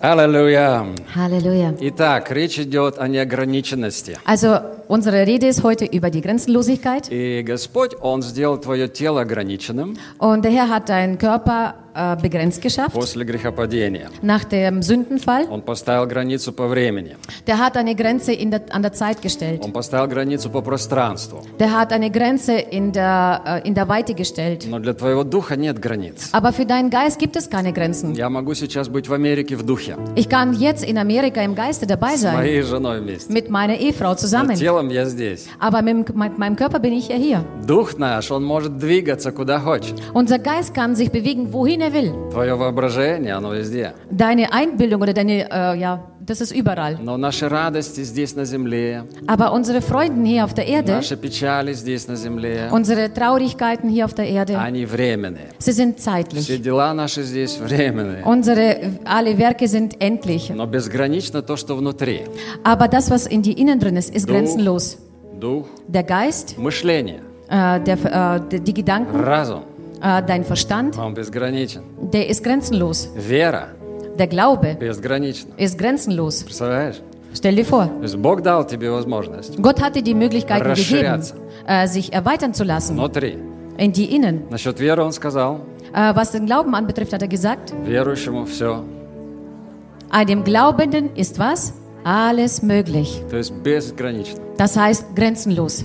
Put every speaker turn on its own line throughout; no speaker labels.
Аллилуйя.
Halleluja.
Итак, речь идет о неограниченности.
Also unsere Rede ist heute über die Grenzenlosigkeit
И Господь, Он сделал твое тело ограниченным
und der Herr hat deinen Körper äh, begrenzt geschafft
после грехопадения.
nach dem Sündenfall.
Он поставил границу по времени.
Der hat eine Grenze in der, an der Zeit gestellt.
Он поставил границу по пространству.
Der hat eine Grenze in der, äh, in der Weite gestellt.
Но для твоего духа нет границ.
Aber für deinen Geist gibt es keine Grenzen.
Я могу сейчас быть в Америке в духе.
Ich kann jetzt in Amerika im Geiste dabei
С
sein,
моей женой вместе.
mit meiner Ehefrau
Но
zusammen.
телом я здесь.
Aber mit, dem- mit meinem Körper bin ich ja hier.
Дух наш, он может двигаться куда хочет.
Unser Geist kann sich bewegen, wohin er will.
Твое воображение, оно везде.
Deine Einbildung oder deine, äh, ja, das ist überall.
Но наши радости здесь на земле,
Aber unsere Freuden hier auf der Erde,
наши печали здесь на земле,
unsere Traurigkeiten hier auf der Erde,
они временные.
sie sind
Все
zeitlich.
дела наши здесь временные.
Unsere alle Werke sind endlich.
Но безгранично то, что внутри.
Aber das, was in die Innen drin ist, ist
Du-
grenzenlos.
Дух,
Der Geist,
мышление,
äh, der, äh, die- die Gedanken,
разум,
äh, dein Verstand,
он безграничен.
der ist grenzenlos.
Вера
der Glaube ist grenzenlos. Stell dir vor, Gott hatte die Möglichkeit gegeben, äh, sich erweitern zu lassen in die Innen. Äh, was den Glauben anbetrifft, hat er gesagt, dem Glaubenden ist was? Alles möglich. Das heißt grenzenlos.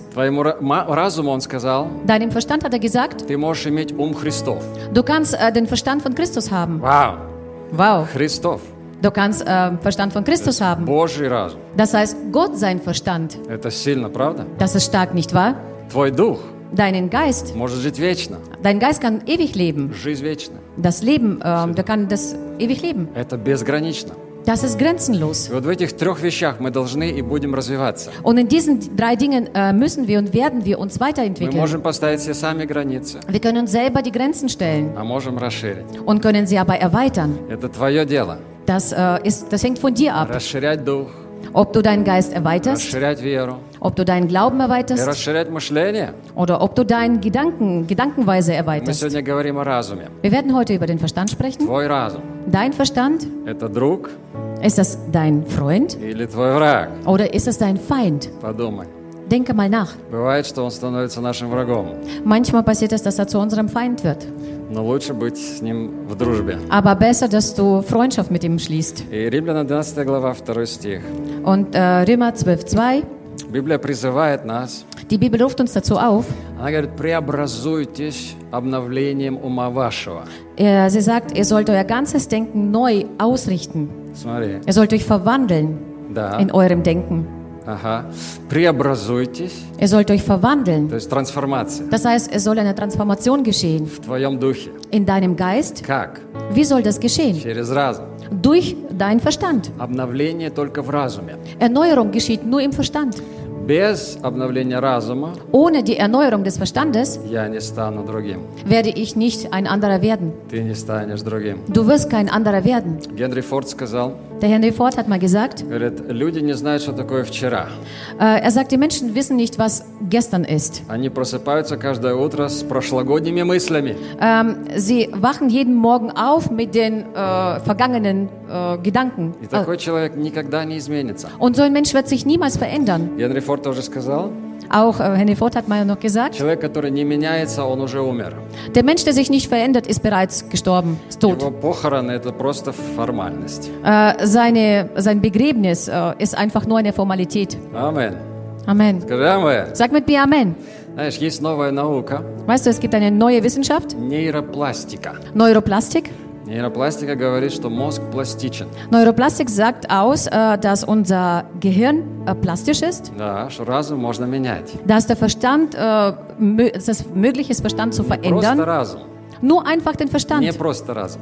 Deinem Verstand hat er gesagt, du kannst äh, den Verstand von Christus haben.
Wow.
Wow.
Христов.
Du kannst äh, Verstand von Christus haben.
Божий разум.
Das heißt, Gott sein Verstand.
Это сильно, правда?
Das ist stark, nicht wahr?
Твой дух
Deinen Geist.
может жить вечно.
Dein Geist kann ewig leben.
Жизнь вечна.
Das Leben, äh, der kann das ewig leben.
Это безгранично.
Das ist grenzenlos.
И вот в этих трех вещах мы должны и будем развиваться.
Und in diesen drei Dingen äh, müssen wir und werden wir uns
Мы
weiterentwickeln.
можем поставить себе сами границы,
Wir können uns selber die Grenzen stellen
а можем расширить.
und können sie aber erweitern.
Это твое дело.
Das, äh, ist, das hängt von dir ab.
Расширять дух,
Ob du deinen Geist erweiterst,
расширять веру
ob du deinen Glauben erweiterst oder ob du deine Gedanken, Gedankenweise erweiterst. Wir werden heute über den Verstand sprechen. Dein Verstand ist das dein Freund oder ist es dein Feind? Denke mal nach. Manchmal passiert es, dass er zu unserem Feind wird. Aber besser, dass du Freundschaft mit ihm schließt. Und äh, Römer 12, 2.
Библия призывает нас,
die Bibel ruft uns dazu auf.
она говорит, преобразуйтесь обновлением ума вашего.
Er, sie sagt, ihr sollt euer ganzes Denken neu ausrichten.
Смотри,
Ihr sollt euch verwandeln
да,
in eurem Denken.
ага. Преобразуйтесь,
Ihr sollt euch verwandeln.
то есть трансформация
Das heißt, es soll eine Transformation geschehen
в твоем духе.
in deinem Geist.
Как?
Wie soll das geschehen?
Через разум.
Durch deinen Verstand.
Обновление только в разуме.
Erneuerung geschieht nur im Verstand.
Без обновления разума
Ohne die Erneuerung des Verstandes
я не стану другим.
werde ich nicht ein anderer werden.
Ты не станешь другим.
Du wirst kein anderer werden.
Генри Форд сказал,
Der Henry Ford hat mal gesagt,
говорит, люди не знают, что такое вчера.
äh, er sagt, die Menschen wissen nicht, was gestern ist.
Они просыпаются каждое утро с прошлогодними мыслями.
Ähm, sie wachen jeden Morgen auf mit den äh, vergangenen äh, Gedanken.
И такой человек никогда не изменится.
Und so ein Mensch wird sich niemals verändern.
Генри Форд тоже сказал,
Auch äh, Henry Ford hat mal noch gesagt,
человек, который не меняется, он уже умер.
der Mensch, der sich nicht verändert, ist bereits gestorben, ist tot.
Его похороны – это просто формальность.
Äh, seine, sein Begräbnis äh, ist einfach nur eine Formalität.
Амен.
Amen.
Скажи амен.
Sag mit mir Amen.
Знаешь, есть новая наука
Weißt du, es gibt eine neue Wissenschaft, –
нейропластика.
Neuroplastik.
Нейропластика говорит, что мозг пластичен.
Neuroplastik sagt aus, äh, dass unser Gehirn äh, plastisch ist,
Да, что разум можно менять.
dass der Verstand, äh, dass möglich ist, Verstand zu
Просто
verändern.
разум.
Nur einfach den
Не
Verstand.
просто разум.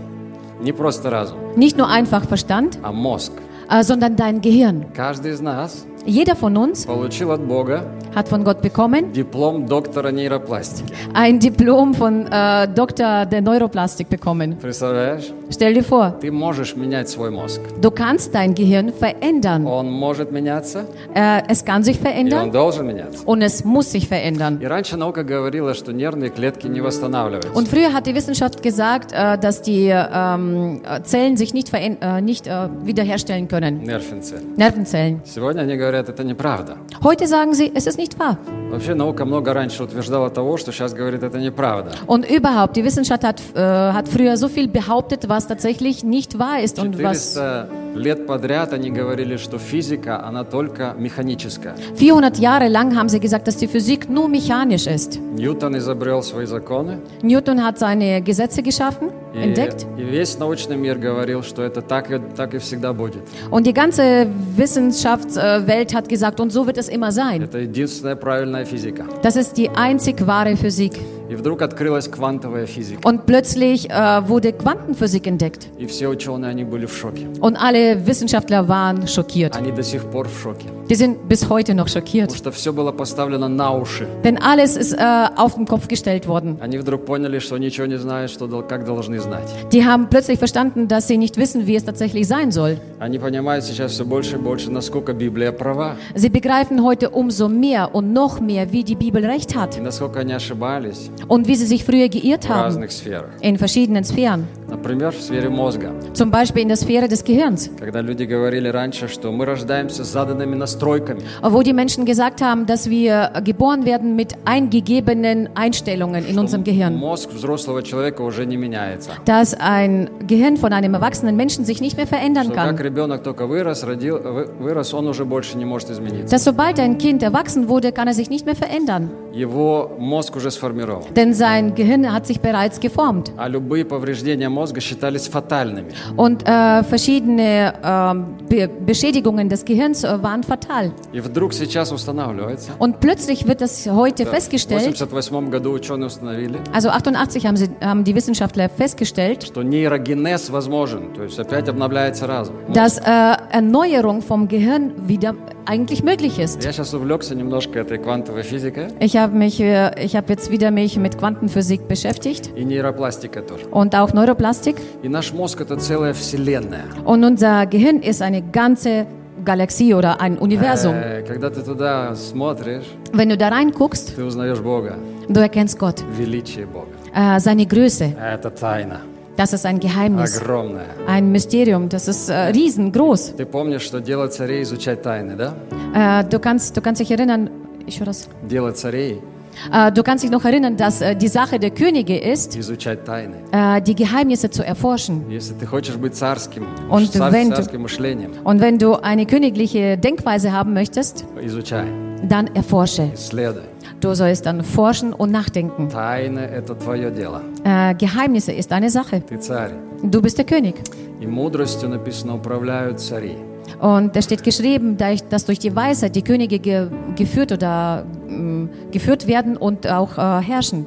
Не просто разум,
Nicht nur einfach Verstand,
а мозг.
äh, sondern dein Gehirn.
Каждый из нас
Jeder von uns
получил от Бога
hat von Gott bekommen
диплом доктора нейропластики.
ein Diplom von äh, Doktor der Neuroplastik bekommen.
Представляешь?
Stell dir vor,
Ты можешь менять свой мозг.
du kannst dein Gehirn verändern.
Он может меняться,
Äh, es kann sich
и он
verändern
должен меняться.
und es muss sich verändern.
И раньше наука говорила, что нервные клетки не восстанавливаются.
Und früher hat die Wissenschaft gesagt, äh, dass die ähm, äh, Zellen sich nicht, veränd- äh, nicht äh, wiederherstellen können.
Nervenzellen.
Nervenzellen.
Сегодня они говорят, это неправда.
Heute sagen sie, es ist nicht
nicht wahr.
Und überhaupt, die Wissenschaft hat, äh, hat früher so viel behauptet, was tatsächlich nicht wahr ist und was
лет подряд они говорили, что физика, она только механическая.
400 Jahre lang haben sie gesagt, dass die Physik nur mechanisch ist.
Ньютон изобрел свои законы,
Newton hat seine Gesetze geschaffen,
и,
entdeckt
и весь научный мир говорил, что это так и, так и всегда будет.
und die ganze Wissenschaftswelt hat gesagt, und so wird es immer sein.
Это единственная правильная физика.
Das ist die einzig wahre Physik. Und plötzlich äh, wurde Quantenphysik entdeckt. Und alle Wissenschaftler waren schockiert. Die sind bis heute noch schockiert. Denn alles ist äh, auf den Kopf gestellt worden. Die haben plötzlich verstanden, dass sie nicht wissen, wie es tatsächlich sein soll. Sie begreifen heute umso mehr und noch mehr, wie die Bibel recht hat.
И насколько они ошибались
und wie sie sich früher geirrt
в
haben
разных сферах.
in verschiedenen Sphären.
Например, в сфере мозга.
Zum Beispiel in der Sphäre des Gehirns,
Когда люди говорили раньше, что мы рождаемся с заданными настройками.
wo die Menschen gesagt haben, dass wir geboren werden mit eingegebenen Einstellungen in unserem Gehirn.
Мозг взрослого человека уже не меняется.
Dass ein Gehirn von einem erwachsenen Menschen sich nicht mehr verändern
Что как
kann.
ребенок только вырос, родил, вы- вырос, он уже больше не может измениться.
Dass sobald ein Kind erwachsen wurde, kann er sich nicht mehr verändern.
Его мозг уже сформирован.
Denn sein Gehirn hat sich bereits geformt.
А любые повреждения мозга считались фатальными.
Und äh, verschiedene ähm, Be Beschädigungen des Gehirns äh, waren fatal.
И вдруг сейчас устанавливается.
Und plötzlich wird das heute
В
festgestellt,
1988 году ученые установили,
also 88 haben, sie, haben die Wissenschaftler festgestellt,
что нейрогенез возможен, то есть опять обновляется разум.
dass äh, Erneuerung vom Gehirn wieder eigentlich möglich ist.
Я сейчас увлекся немножко этой квантовой физикой
Ich habe mich, äh, ich habe jetzt wieder mich mit Quantenphysik beschäftigt
и нейропластикой тоже.
und auch Neuroplastik.
И наш мозг это целая вселенная.
Und unser Gehirn ist eine ganze Galaxie oder ein Universum.
Э, Когда ты туда смотришь,
Wenn du da reinguckst,
ты узнаешь Бога,
du erkennst Gott,
величие Бога.
äh, seine Größe.
Это тайна,
Das ist ein Geheimnis,
огромная.
ein Mysterium. Das ist äh, riesengroß.
Ты помнишь, что дело царей изучать тайны, да?
Äh, du kannst, du kannst dich erinnern. Ich höre das.
Дело царей
Äh, du kannst dich noch erinnern, dass äh, die Sache der Könige ist,
изучать тайны.
äh, die Geheimnisse zu erforschen.
Если ты хочешь быть царским,
Und
цар-
wenn du-
царским мышлением,
Und wenn du eine königliche Denkweise haben möchtest,
изучай,
dann erforsche.
исследуй.
Du sollst dann forschen und nachdenken.
Тайны – это твое дело.
Äh, Geheimnisse ist eine Sache.
Ты царь.
Du bist der König.
И мудростью написано «управляют цари».
Und da steht geschrieben, da ich- dass durch die Weisheit die Könige ge geführt oder ähm, geführt werden und auch äh, herrschen.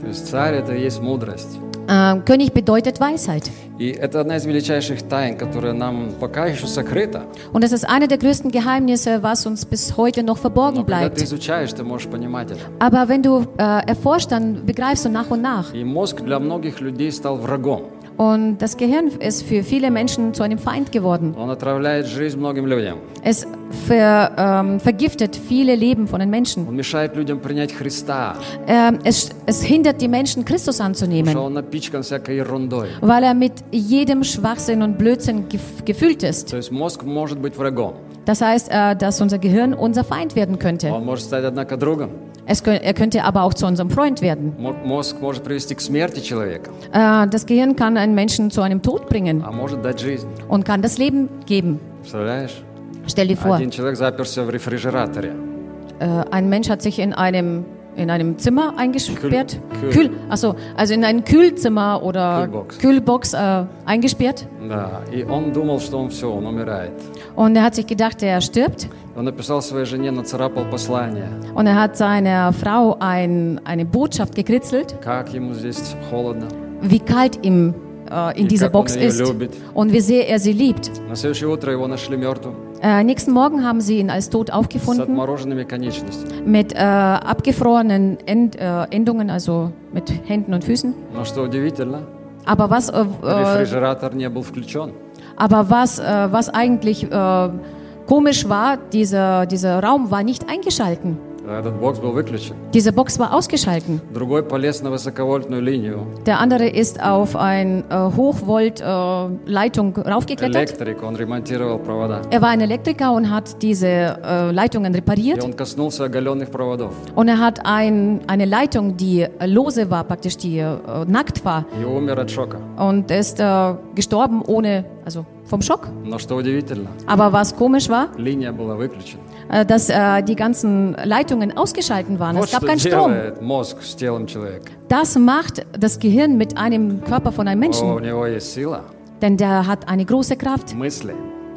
То есть царь – это и есть мудрость.
Äh, König bedeutet Weisheit.
И это одна из величайших тайн, которая нам пока еще сокрыта.
Und das ist eine der größten Geheimnisse, was uns bis heute noch
Но
verborgen
когда ты
bleibt.
изучаешь, ты можешь понимать это.
Aber wenn du äh, erforscht, dann begreifst du nach und nach.
И мозг для многих людей стал врагом.
Und das Gehirn ist für viele Menschen zu einem Feind geworden. Es ver, ähm, vergiftet viele Leben von den Menschen. Ähm, es, es, hindert die Menschen, Christus anzunehmen, weil er mit jedem Schwachsinn und Blödsinn gefüllt ist. Das heißt, äh, dass unser Gehirn unser Feind werden könnte. Es, er könnte aber auch zu unserem Freund werden. Äh, das Gehirn kann einen Menschen zu einem Tod bringen und kann das Leben geben. Stell dir vor, äh, ein Mensch hat sich in einem in einem Zimmer eingesperrt.
Kühl-
Kühl, achso, also in ein Kühlzimmer oder
Kühlbox.
Kühlbox äh, eingesperrt.
Да. И он думал, что он все, он умирает.
Und er hat sich gedacht, er stirbt.
Он написал своей жене, нацарапал послание.
Und er hat seiner Frau ein, eine Botschaft gekritzelt,
Как ему здесь холодно.
wie kalt ihm äh, in dieser Box ist und wie sehr er sie liebt. Äh, nächsten Morgen haben sie ihn als tot aufgefunden mit äh, abgefrorenen End, äh, Endungen, also mit Händen und Füßen. Aber was, äh, äh, aber was, was eigentlich komisch war, dieser, dieser Raum war nicht eingeschalten. Diese Box war ausgeschalten. Der andere ist auf eine äh, Hochvolt-Leitung äh, raufgeklettert. Er war ein Elektriker und hat diese äh, Leitungen repariert. Und er hat ein, eine Leitung, die äh, lose war, praktisch die äh, nackt war. Und ist äh, gestorben ohne, also vom Schock.
Но что удивительно,
Aber was komisch war,
линия была выключена.
äh, dass äh, die ganzen Leitungen ausgeschalten waren.
Вот
Es gab
что
keinen Strom.
делает мозг с телом человека.
Das macht das Gehirn mit einem Körper von einem
О, у
Menschen.
него есть сила,
Denn der hat eine große Kraft.
мысли,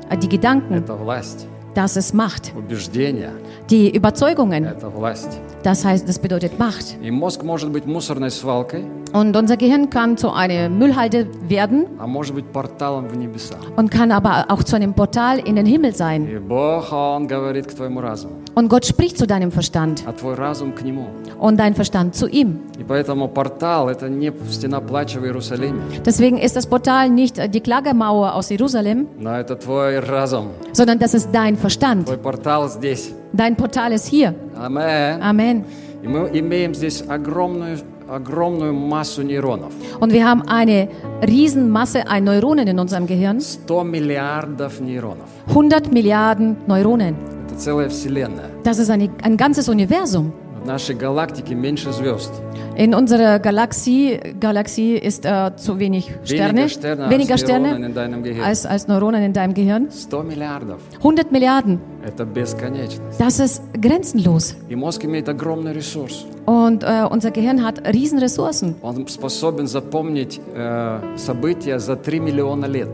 Äh, Die Gedanken,
это власть.
das ist Macht.
Убеждения
Die Überzeugungen, –
это власть.
das heißt, das bedeutet Macht.
И мозг может быть мусорной свалкой,
Und unser Gehirn kann zu einer Müllhalde werden
а может быть порталом в небеса.
und kann aber auch zu einem Portal in den Himmel sein.
И Бог, Он говорит к твоему разуму,
Und Gott spricht zu deinem Verstand
а твой разум к Нему.
und dein Verstand zu ihm.
И поэтому портал – это не стена плача в Иерусалиме,
Deswegen ist das Portal nicht äh, die Klagemauer aus Jerusalem,
но это твой разум.
sondern das ist dein Verstand.
Твой портал здесь.
Dein Portal ist hier.
Амен.
Amen.
И мы имеем здесь огромную, огромную массу нейронов.
Und wir haben eine Riesenmasse an Neuronen in unserem Gehirn.
100 миллиардов нейронов.
100 Milliarden Neuronen.
Это целая вселенная.
Das ist eine, ein ganzes Universum.
В нашей галактике меньше звезд.
In unserer Galaxie, Galaxie ist äh, zu wenig Sterne,
Weniger Sterne,
weniger
als Neuronen
Sterne
in deinem Gehirn.
als, als Neuronen in deinem Gehirn.
100 миллиардов.
100 Milliarden.
Это бесконечность.
Das ist grenzenlos.
И мозг имеет огромный ресурс.
Und äh, unser Gehirn hat Riesenressourcen.
Он способен запомнить э, события за 3 миллиона лет.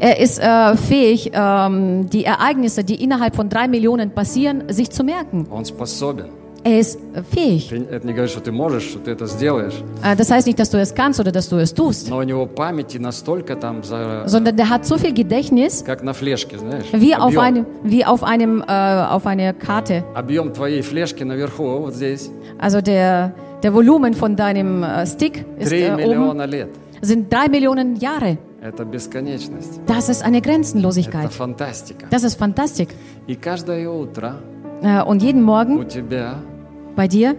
Er ist äh, fähig, ähm, die Ereignisse, die innerhalb von drei Millionen passieren, sich zu merken.
Он способен.
Er ist äh, fähig.
Ты, это не говорит, что ты можешь, что ты это сделаешь.
Äh, das heißt nicht, dass du es kannst oder dass du es tust,
Но у него памяти настолько там, за,
sondern der hat so viel Gedächtnis,
как на флешке, знаешь.
wie auf,
объем,
einem, wie auf, einem, äh, auf einer Karte.
объем твоей флешки наверху, вот здесь,
Also der, der Volumen von deinem äh, Stick ist
3
äh, oben,
миллиона лет.
sind drei Millionen Jahre.
Это бесконечность.
Das ist eine
Это
Grenzenlosigkeit.
фантастика.
Das ist Fantastik.
И каждое утро
Äh, und jeden
у
Morgen
тебя
bei dir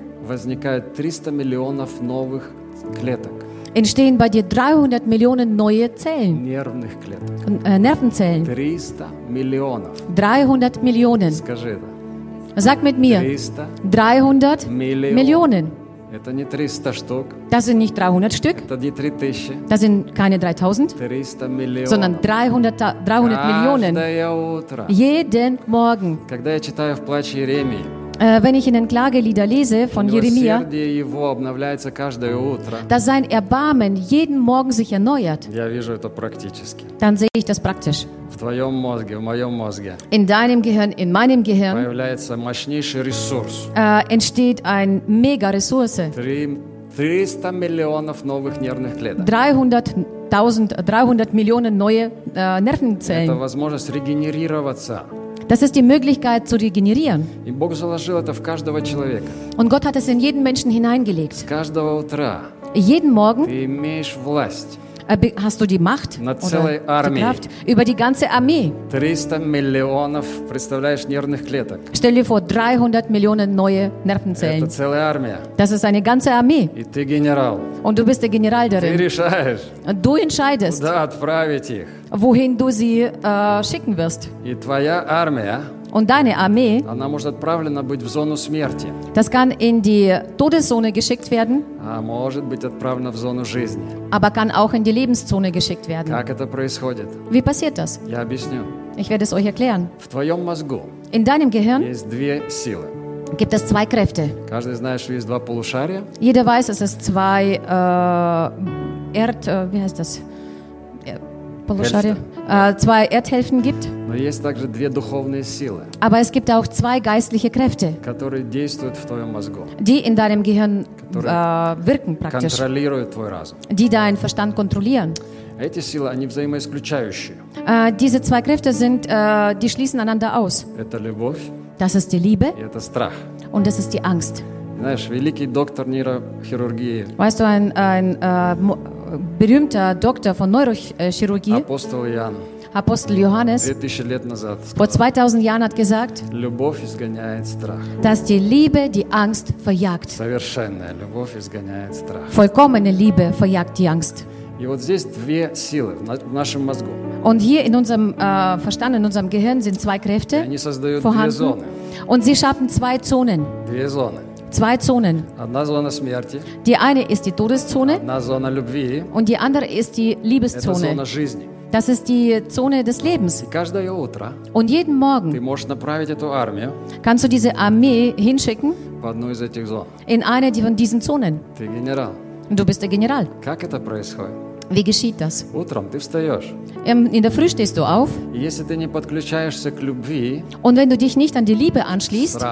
entstehen bei dir 300 Millionen neue Zellen. Äh, Nervenzellen.
300
Millionen. Sag mit mir.
300
Millionen. Das sind nicht 300 Stück. Das sind keine 3000, sondern 300, 300 Millionen. Jeden Morgen.
Когда я читаю в плаче Иеремии,
Äh, wenn ich in den Klagelieder lese von Jeremia,
милосердие его обновляется каждое утро,
dass sein Erbarmen jeden Morgen sich erneuert,
я вижу это практически.
dann sehe ich das praktisch.
В твоем мозге, в моем мозге
In deinem Gehirn, in meinem Gehirn
появляется мощнейший ресурс.
äh, entsteht eine mega Ressource.
Три- 300 миллионов новых нервных клеток.
300.000, 300 Millionen neue äh,
Это
Nervenzellen.
возможность регенерироваться.
Das ist die Möglichkeit zu regenerieren. Und Gott hat es in jeden Menschen hineingelegt. Jeden Morgen
ты имеешь власть.
äh, be- hast du die Macht
Над
oder
целой
die
Armee.
Kraft über die ganze Armee.
300 миллионов, представляешь, нервных клеток.
Stell dir vor, 300 Millionen neue
Это
Nervenzellen.
целая армия.
Das ist eine ganze Armee.
И ты генерал.
Und du bist der General
Ты
darin.
решаешь,
Und Du entscheidest,
куда отправить их.
wohin du sie äh, schicken wirst.
И твоя армия,
Und deine Armee,
она может отправлена быть в зону смерти,
das kann in die Todeszone geschickt werden,
а может быть отправлена в зону жизни.
aber kann auch in die Lebenszone geschickt werden.
Как это происходит?
Wie passiert das?
Я объясню.
Ich werde es euch erklären.
В твоем мозгу
In deinem Gehirn
есть две силы.
gibt es zwei Kräfte.
Каждый знает, что есть два полушария.
Jeder weiß, dass es zwei äh, Erd... Äh, wie heißt das? Er- Poloscharia? Äh, zwei Erdhälften gibt.
Но есть также две духовные силы,
Aber es gibt auch zwei geistliche Kräfte,
которые действуют в твоем мозгу,
die in deinem Gehirn äh, wirken praktisch.
контролируют твой разум.
Die deinen Verstand kontrollieren.
Эти силы, они взаимоисключающие.
Äh, diese zwei Kräfte sind, äh, die schließen einander aus.
Это любовь
Das ist die Liebe
и это страх.
und das ist die Angst.
Знаешь, великий доктор нейрохирургии,
Weißt du, ein, ein äh, mo- berühmter Doktor von Neurochirurgie,
апостол Иоанн,
Apostel Johannes,
2000 лет назад
vor
сказал,
2000 Jahren hat gesagt,
любовь изгоняет страх.
dass die Liebe die Angst verjagt.
Совершенная любовь изгоняет страх.
Vollkommene Liebe verjagt die Angst.
И вот здесь две силы в на- в нашем мозгу.
Und hier in unserem äh, Verstand, in unserem Gehirn sind zwei
И
Kräfte
они создают две
vorhanden.
зоны.
Und sie schaffen zwei Zonen. Zwei Zonen. Die eine ist die Todeszone und die andere ist die Liebeszone. Das ist die Zone des Lebens. Und jeden Morgen kannst du diese Armee hinschicken in eine von diesen Zonen. Und du bist der General. Wie geschieht das? In der Früh stehst du auf. Und wenn du dich nicht an die Liebe anschließt,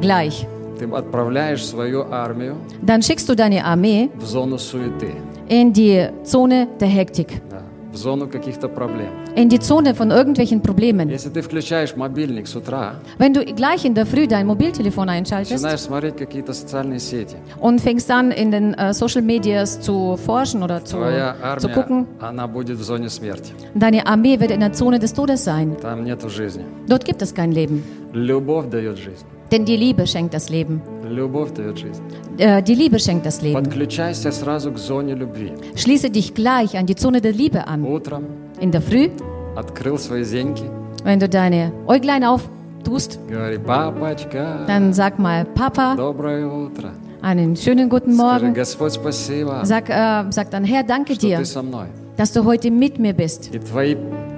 gleich dann schickst du deine Armee in die Zone der Hektik. In die Zone von irgendwelchen Problemen. Wenn du gleich in der Früh dein Mobiltelefon einschaltest und fängst an, in den äh, Social Medias zu forschen oder zu, zu gucken, deine Armee wird in der Zone des Todes sein. Dort gibt es kein Leben. Denn die Liebe schenkt das Leben. Äh, die Liebe schenkt das Leben. Schließe dich gleich an die Zone der Liebe an. In der Früh, wenn du deine Äuglein auftust, dann sag mal, Papa, einen schönen guten Morgen. Sag, äh, sag dann, Herr, danke dir, dass du heute mit mir bist.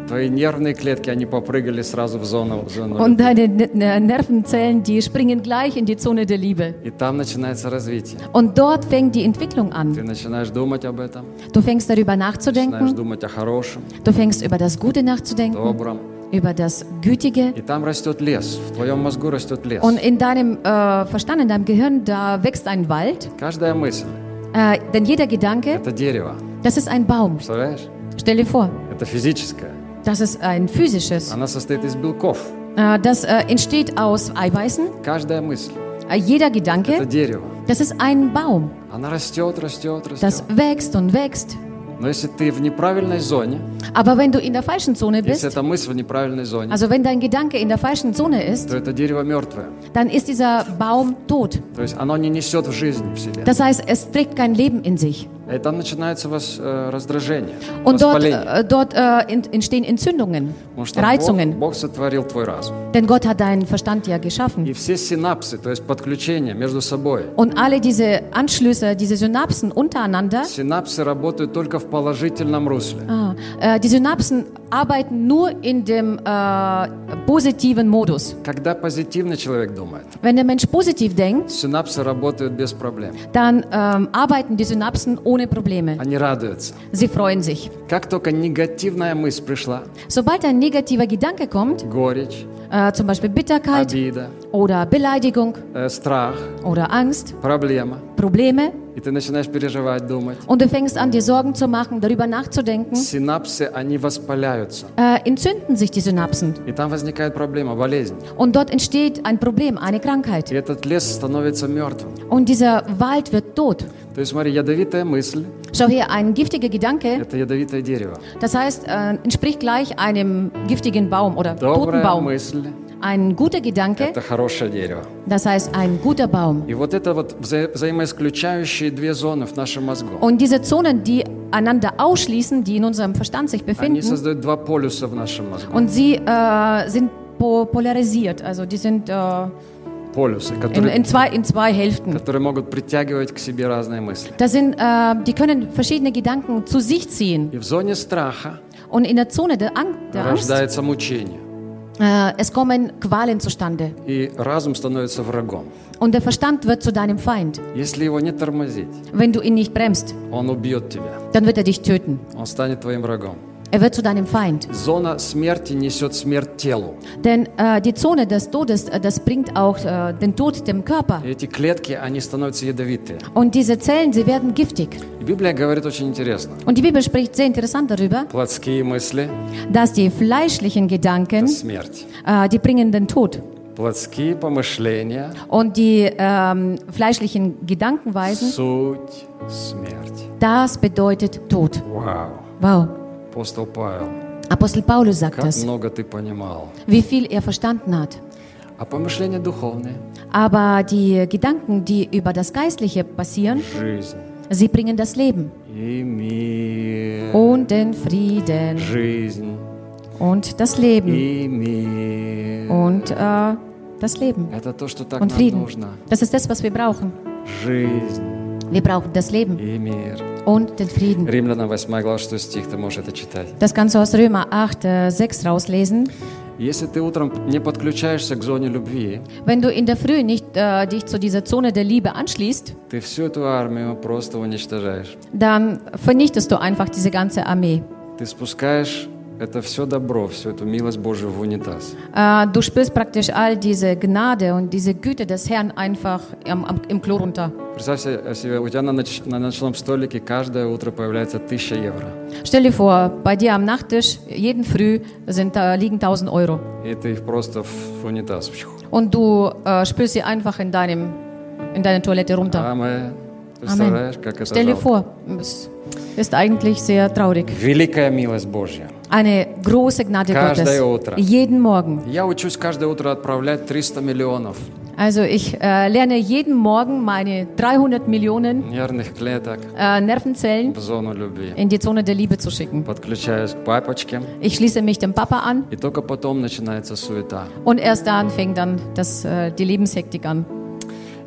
И твои, твои нервные клетки, они попрыгали сразу в зону, в зону
Und
любви.
deine N- N- Nervenzellen, die springen gleich in die Zone der Liebe.
И там начинается развитие.
Und dort fängt die Entwicklung
Ты
an.
начинаешь думать об этом,
Du fängst darüber
начинаешь
nachzudenken,
думать о хорошем,
du fängst über das Gute nachzudenken,
добром.
über das Gütige.
И там растет лес, в твоем мозгу растет лес.
Und in deinem äh, Verstand, in deinem Gehirn, da wächst ein Wald.
Каждая мысль
Äh, denn jeder Gedanke, –
это дерево.
das ist ein Baum.
Представляешь?
Stell dir vor,
Это физическое.
das ist ein physisches.
Она состоит из белков.
Äh, das äh, entsteht aus Eiweißen.
Каждая мысль
Äh, jeder –
это
Gedanke,
дерево.
das ist ein Baum.
Она растет, растет,
Das
растет.
wächst und wächst.
Но если ты в неправильной зоне,
Aber wenn du in der falschen Zone
если
bist,
эта мысль в неправильной зоне,
also wenn dein Gedanke in der falschen Zone ist,
то это дерево мертвое.
dann ist dieser Baum tot.
То есть оно не несет в жизнь в себе.
Das heißt, es trägt kein Leben in sich.
И там начинается вас, э, раздражение,
Und dort,
воспаление.
äh, dort äh, ent- entstehen Entzündungen,
Потому что Бог,
Reizungen.
Бог сотворил твой разум.
Denn Gott hat deinen Verstand ja geschaffen.
И все синапсы, то есть подключения между собой,
Und alle diese Anschlüsse, diese Synapsen untereinander,
синапсы работают только в положительном русле.
ah, äh, die Synapsen arbeiten nur in dem äh, positiven Modus.
Когда позитивный человек думает,
Wenn der Mensch positiv denkt,
синапсы работают без проблем.
dann ähm, arbeiten die Synapsen ohne Probleme.
Они радуются.
Sie freuen sich.
Как только негативная мысль пришла,
Sobald ein negativer Gedanke kommt,
горечь,
äh, zum Beispiel Bitterkeit
обида,
oder Beleidigung
э, страх,
oder Angst,
проблема,
Probleme,
и ты начинаешь переживать, думать,
und du fängst an, dir Sorgen zu machen, darüber nachzudenken,
синапсы, они воспаляются.
äh, entzünden sich die Synapsen.
И там возникает проблема, болезнь.
Und dort entsteht ein Problem, eine
И
Krankheit.
этот лес становится мертвым.
Und dieser Wald wird tot.
То есть смотри, ядовитая мысль
Schau her, ein giftiger Gedanke, –
это ядовитое дерево.
das heißt, äh, entspricht gleich einem giftigen Baum oder toten
Добрая
Baum.
мысль
Ein guter Gedanke, –
это хорошее дерево.
das heißt ein guter Baum.
И вот это вот вза- взаимоисключающие две зоны в нашем мозгу.
Und diese Zonen, die einander ausschließen, die in unserem Verstand sich
Они
befinden,
создают два полюса в нашем мозгу.
und sie äh, sind po polarisiert, also die sind äh,
Полюсы,
in,
которые,
in, zwei, in zwei Hälften.
которые могут притягивать к себе разные мысли.
Das sind, äh, die können verschiedene Gedanken zu sich ziehen.
И в зоне страха
Und in der Zone der, Ang der Angst,
рождается мучение.
äh, es kommen Qualen zustande.
И разум становится врагом.
Und der Verstand wird zu deinem Feind.
Если его не тормозить,
Wenn du ihn nicht bremst,
он убьет тебя.
dann wird er dich töten.
Он станет твоим врагом.
Er wird zu deinem Feind.
Зона смерти несет смерть телу.
Denn äh, die Zone des Todes, äh, das bringt auch äh, den Tod dem Körper.
И эти клетки, они становятся ядовитые.
Und diese Zellen, sie werden giftig.
И Библия говорит очень интересно.
Und die Bibel spricht sehr interessant darüber,
Плотские мысли
dass die fleischlichen – Gedanken,
это смерть.
äh, die bringen den Tod.
Плотские помышления
Und die ähm, fleischlichen Gedankenweisen, –
суть смерть.
das bedeutet Tod.
Вау!
Wow.
Апостол Павел,
Apostel Paulus sagt
как
das,
много ты понимал.
wie viel er verstanden hat.
А помышления духовные
Aber die Gedanken, die über das Geistliche passieren, –
жизнь
sie bringen das Leben
и мир.
und den Frieden
Жизнь
und das Leben
и мир.
und äh, das Leben
Это то, что так
und
нам
Frieden.
нужно.
Das ist das, was wir brauchen.
Жизнь
Wir brauchen das Leben
и мир.
und den Frieden.
Римлянам 8 глава 6 стих, ты можешь это читать.
Das kannst du aus Römer 8, äh, 6 rauslesen.
Если ты утром не подключаешься к зоне любви,
Wenn du in der Früh nicht äh, dich zu dieser Zone der Liebe anschließt,
ты всю эту армию просто уничтожаешь.
dann vernichtest du einfach diese ganze Armee.
Ты спускаешь это все добро, всю эту милость Божию в унитаз.
Äh, du spürst praktisch all diese Gnade und diese Güte des Herrn einfach im, am- im Klo runter.
Представь се- себе, у тебя на, ноч- на ночном столике каждое утро появляется 1000 евро.
Stell dir vor, bei dir am Nachttisch, jeden Früh sind, da liegen 1000 Euro.
И ты их просто в в унитаз. Пщух.
Und du äh, spürst sie einfach in, deinem, in deine Toilette runter.
Амен. Представляешь, как это
Stell dir
жалко?
vor, es ist eigentlich sehr traurig.
Великая милость Божья.
Eine große Gnade
Каждое
Gottes.
утро.
Jeden Morgen.
Я учусь каждое утро отправлять 300 миллионов
Also ich äh, lerne jeden Morgen meine 300 Millionen
нервных клеток
äh, Nervenzellen
в зону любви.
in die Zone der Liebe zu schicken.
Подключаюсь к папочке,
Ich schließe mich dem Papa an
и только потом начинается суета.
und erst dann fängt dann das, äh, die Lebenshektik an.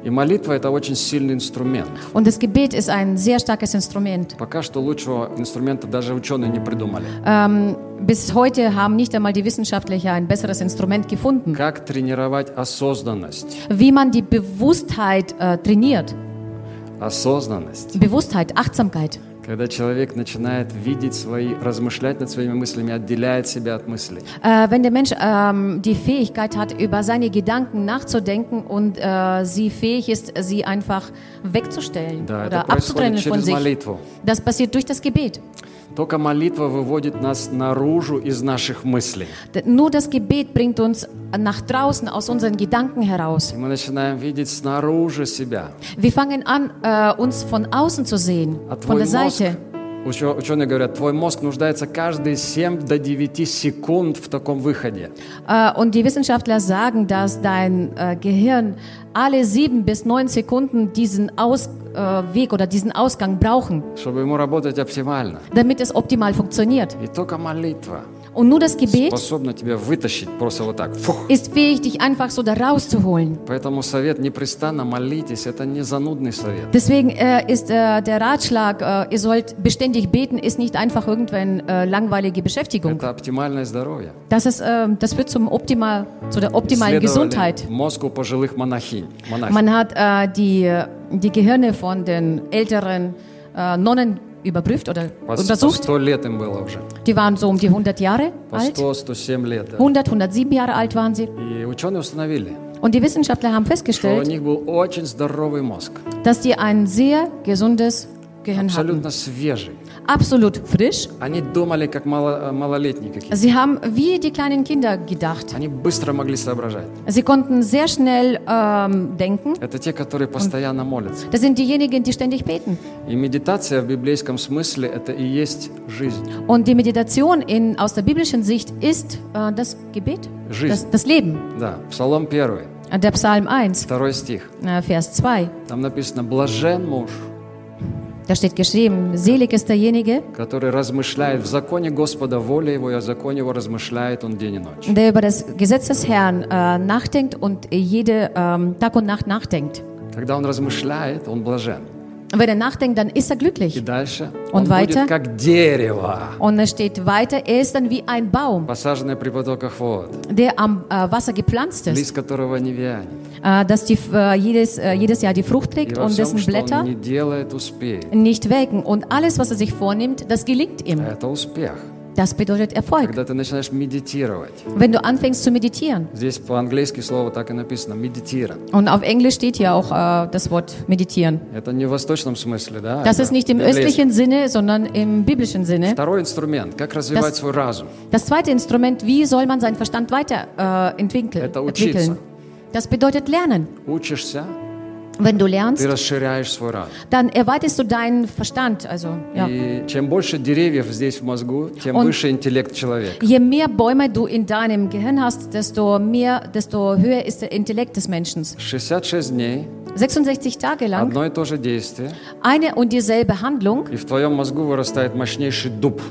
И молитва – это очень сильный инструмент.
Und das Gebet ist ein sehr starkes Instrument.
Пока что лучшего инструмента даже ученые не придумали.
Ähm, bis heute haben nicht einmal die Wissenschaftler ein besseres Instrument gefunden.
Как тренировать осознанность?
Wie man die Bewusstheit äh, trainiert.
Осознанность.
Bewusstheit, Achtsamkeit.
Когда человек начинает видеть свои, размышлять над своими мыслями, отделяет себя от мыслей.
Äh, wenn der Mensch ähm, die Fähigkeit hat, über seine Gedanken nachzudenken und äh, sie fähig ist, sie einfach wegzustellen
Да, это
oder
происходит
abzutrennen von
через
sich.
молитву.
Das passiert durch das Gebet.
Только молитва выводит нас наружу из наших мыслей.
D- Nur das Gebet bringt uns nach draußen aus unseren Gedanken heraus.
И мы начинаем видеть снаружи себя.
Wir fangen an, äh, uns von außen zu sehen,
А
von
твой
der
мозг,
Seite.
учё- ученые говорят, твой мозг нуждается каждые 7 до 9 секунд в таком выходе.
Äh, und die Wissenschaftler sagen, dass dein äh, Gehirn alle sieben bis neun Sekunden diesen Ausweg äh, äh, Weg oder diesen Ausgang brauchen, damit es optimal funktioniert.
И только молитва
Und nur das Gebet
способна тебя вытащить просто вот так. Фух.
ist fähig, dich einfach so da rauszuholen.
Поэтому совет непрестанно молитесь, это не занудный совет.
Deswegen äh, ist äh, der Ratschlag, äh, ihr sollt beständig beten, ist nicht einfach irgendwann äh, langweilige Beschäftigung.
Это оптимальное здоровье.
Das, ist, äh, das führt zum optimal, zu der optimalen
Исследовали
Gesundheit.
мозг у пожилых монахинь. монахинь.
Man hat äh, die, die Gehirne von den älteren äh, Nonnen überprüft oder untersucht. Die waren so um die 100 Jahre alt. 100, 107 Jahre alt waren sie. Und die Wissenschaftler haben festgestellt, dass die ein sehr gesundes Gehirn hatten
Абсолютно свежий.
Absolut frisch.
Они думали, как мало- малолетние какие-то.
Sie haben wie die kleinen Kinder gedacht.
Они быстро могли соображать.
Sie konnten sehr schnell ähm, denken.
Это те, которые постоянно молятся.
Das sind diejenigen, die ständig beten.
И медитация в библейском смысле – это и есть жизнь.
Und die Meditation in, aus der biblischen Sicht ist äh, das Gebet,
Жизнь.
das, das Leben.
Да, Псалом 1,
Äh, Der Psalm 1,
второй стих.
äh, Vers 2.
Там написано «Блажен муж,
Da steht geschrieben, selig ist derjenige,
который размышляет в законе Господа, воля его, и о законе его размышляет он день и ночь».
der über das Gesetz des Herrn äh, nachdenkt und jede ähm, Tag und Nacht nachdenkt.
Когда он размышляет, он блажен.
Und wenn er nachdenkt, dann ist er
И
glücklich.
дальше
Он
он
weiter?
будет как дерево,
Und es steht weiter, er ist dann wie ein Baum,
посаженное при потоках вод,
der am äh, Wasser gepflanzt ist,
лист которого не вянет.
äh, dass die, äh, jedes, äh, jedes Jahr die Frucht trägt und dessen Blätter nicht welken. Und alles, was er sich vornimmt, das gelingt ihm. Das bedeutet Erfolg. Wenn du anfängst zu meditieren. Und auf Englisch steht hier auch äh, das Wort meditieren. Das ist nicht im östlichen Sinne, sondern im biblischen Sinne.
Das,
das zweite Instrument, wie soll man seinen Verstand weiterentwickeln? Äh. Das bedeutet lernen.
Учишься,
Wenn du
ты
lernst,
расширяешь свой разум.
dann erweiterst du deinen Verstand. Also, ja.
И чем больше деревьев здесь в мозгу, тем
Он-
выше интеллект человека.
Je mehr Bäume du in deinem Gehirn hast, desto mehr, desto höher ist der Intellekt des Menschen.
66 дней,
66 Tage lang
одно и то же действие,
eine und dieselbe Handlung
и в твоем мозгу вырастает мощнейший дуб.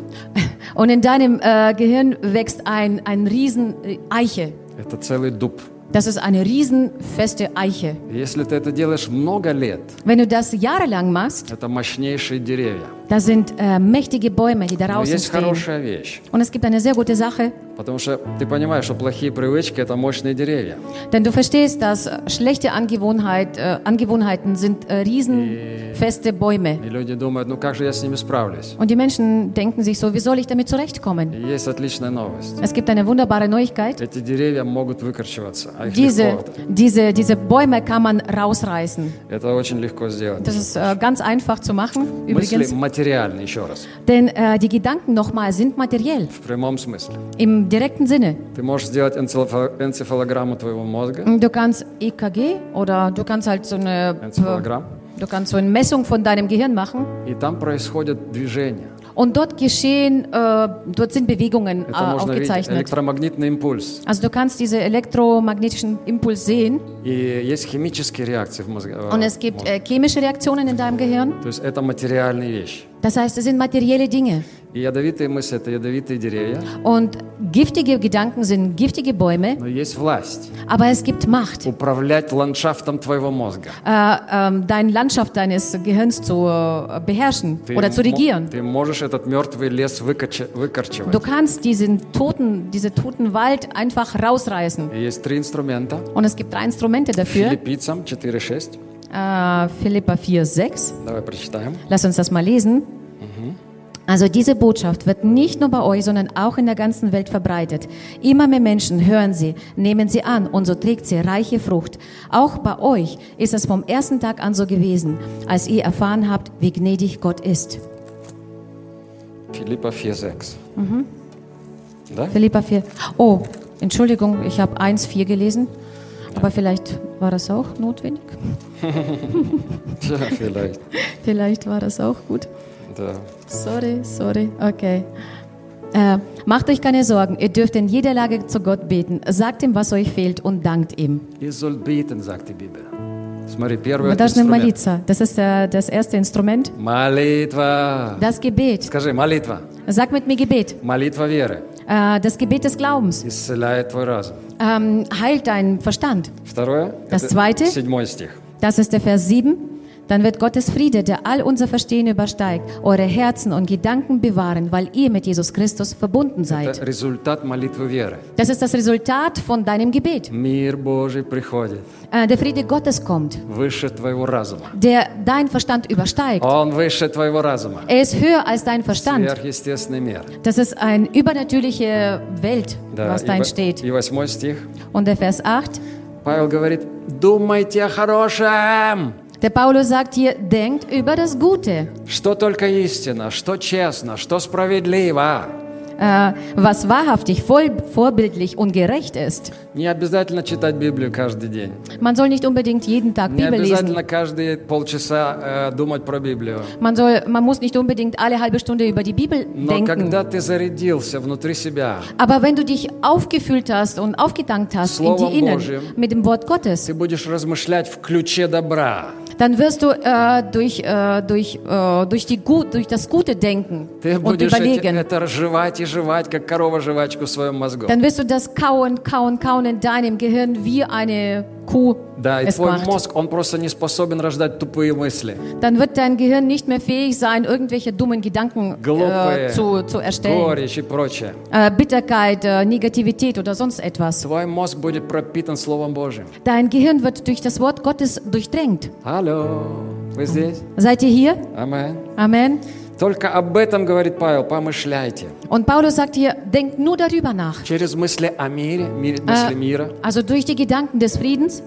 und in deinem äh, Gehirn wächst ein, ein riesen äh, Eiche.
Это целый дуб.
Das ist eine riesenfeste Eiche.
И Если ты это делаешь много лет,
Wenn du das jahrelang machst,
это mощнейшие деревья.
da sind äh, mächtige Bäume, die
Но
daraus
есть
entstehen.
хорошая вещь,
Und es gibt eine sehr gute Sache,
потому что ты понимаешь, что плохие привычки – это мощные деревья.
denn du verstehst, dass äh, schlechte Angewohnheit, äh, Angewohnheiten sind äh, riesenfeste Bäume.
И люди думают, ну как же я с ними справлюсь?
Und die Menschen denken sich so, wie soll ich damit zurechtkommen?
И есть отличная новость.
Es gibt eine wunderbare Neuigkeit.
Эти деревья могут выкорчеваться, а их
Diese,
легко.
diese, diese Bäume kann man rausreißen.
Это очень легко сделать.
Das ist äh, ganz einfach zu machen,
Мысли
übrigens.
материальны, еще раз,
Denn äh, die Gedanken nochmal sind materiell,
в прямом смысле.
im direkten Sinne.
Ты можешь сделать энцефа- энцефалограмму твоего мозга,
Du kannst EKG oder du kannst halt so eine,
энцефалограмм,
du kannst so eine Messung von deinem Gehirn machen.
и там происходят движения.
Und dort geschehen, äh, dort sind Bewegungen äh,
Это можно видеть,
aufgezeichnet.
электромагнитный импульс.
Also du kannst diese elektromagnetischen Impuls sehen
И есть химические реакции в мозге. э,
und es gibt äh, chemische Reaktionen in deinem Gehirn.
То есть это материальные вещи.
Das heißt, es sind materielle Dinge. Und giftige Gedanken sind giftige Bäume. Aber es gibt Macht. Äh, äh, deine Landschaft deines Gehirns zu äh, beherrschen
ты
oder zu regieren. Du kannst diesen toten, diesen toten Wald einfach rausreißen. Und es gibt drei Instrumente dafür.
Philippizam
äh, Philippa
4,6.
Lass uns das mal lesen. Mhm. Also diese Botschaft wird nicht nur bei euch, sondern auch in der ganzen Welt verbreitet. Immer mehr Menschen hören sie, nehmen sie an und so trägt sie reiche Frucht. Auch bei euch ist es vom ersten Tag an so gewesen, als ihr erfahren habt, wie gnädig Gott ist.
Philippa 4,6. Mhm. Ne?
Philippa 4. Oh, Entschuldigung, ich habe 1,4 gelesen. Aber vielleicht war das auch notwendig.
ja, vielleicht.
vielleicht war das auch gut
Да.
Sorry, sorry, okay. Äh, macht euch keine Sorgen, ihr dürft in jeder Lage zu Gott beten. Sagt ihm, was euch fehlt und dankt ihm.
И соль битен, sagt die Bibel. Смотри, первый
Wir должны
инструмент.
молиться. Das ist äh, das erste Instrument.
Молитва.
Das Gebet.
Скажи, молитва.
Sag mit mir Gebet.
Молитва веры
Äh, das Gebet des Glaubens
исцеляет твой разум.
ähm, heilt deinen Verstand.
Второе.
Das
это
zweite.
Седьмой стих.
Das ist der Vers 7. Dann wird Gottes Friede, der all unser Verstehen übersteigt, eure Herzen und Gedanken bewahren, weil ihr mit Jesus Christus verbunden seid.
Это результат молитвы веры.
Das ist das Resultat von deinem Gebet.
Мир Божий приходит
Äh, der Friede Gottes kommt,
выше твоего разума.
der dein Verstand übersteigt.
Он выше твоего разума.
Er ist höher als dein Verstand.
Сверхъестественный мир.
Das ist eine übernatürliche Welt,
Да,
was
и,
da
во-
entsteht.
и восьмой стих.
Und der Vers 8,
Павел говорит, думайте о хорошем,
der Paulus sagt hier, denkt über das Gute,
что только истина, что честно, что справедливо.
äh, was wahrhaftig, voll, vorbildlich und gerecht ist.
Не обязательно читать Библию каждый день.
Man soll nicht unbedingt jeden Tag
Не
Bibel lesen.
обязательно каждые полчаса э, думать про Библию.
Man, soll, man muss nicht unbedingt alle halbe Stunde über die Bibel
Но
denken.
когда ты зарядился внутри себя,
Aber wenn du dich aufgefüllt hast und aufgedankt hast in
Словом
die Innen
Божьим.
mit dem Wort Gottes,
ты будешь размышлять в ключе добра.
dann wirst du äh, durch, äh, durch, äh, durch, die Gut, durch das Gute denken
Ты
und
будешь эти-
überlegen.
это жевать и жевать, как корова жвачку в своем мозгу.
Dann wirst du das kauen, kauen, kauen in deinem Gehirn wie eine Kuh
Да, и
es
твой
macht.
мозг, он просто не способен рождать тупые мысли.
Dann wird dein Gehirn nicht mehr fähig sein, irgendwelche dummen Gedanken
Глупые,
äh, zu, zu erstellen.
горечь и прочее.
Äh, Bitterkeit, äh, Negativität oder sonst etwas.
Твой мозг будет пропитан Словом Божьим.
Dein Gehirn wird durch das Wort Gottes durchdrängt.
Алло, вы здесь?
Seid ihr hier?
Амен.
Amen.
Только об этом, говорит Павел, помышляйте.
Und Paulus sagt hier, denkt nur darüber nach.
Через мысли о мире, мире- мысли мира,
Also durch die Gedanken des Friedens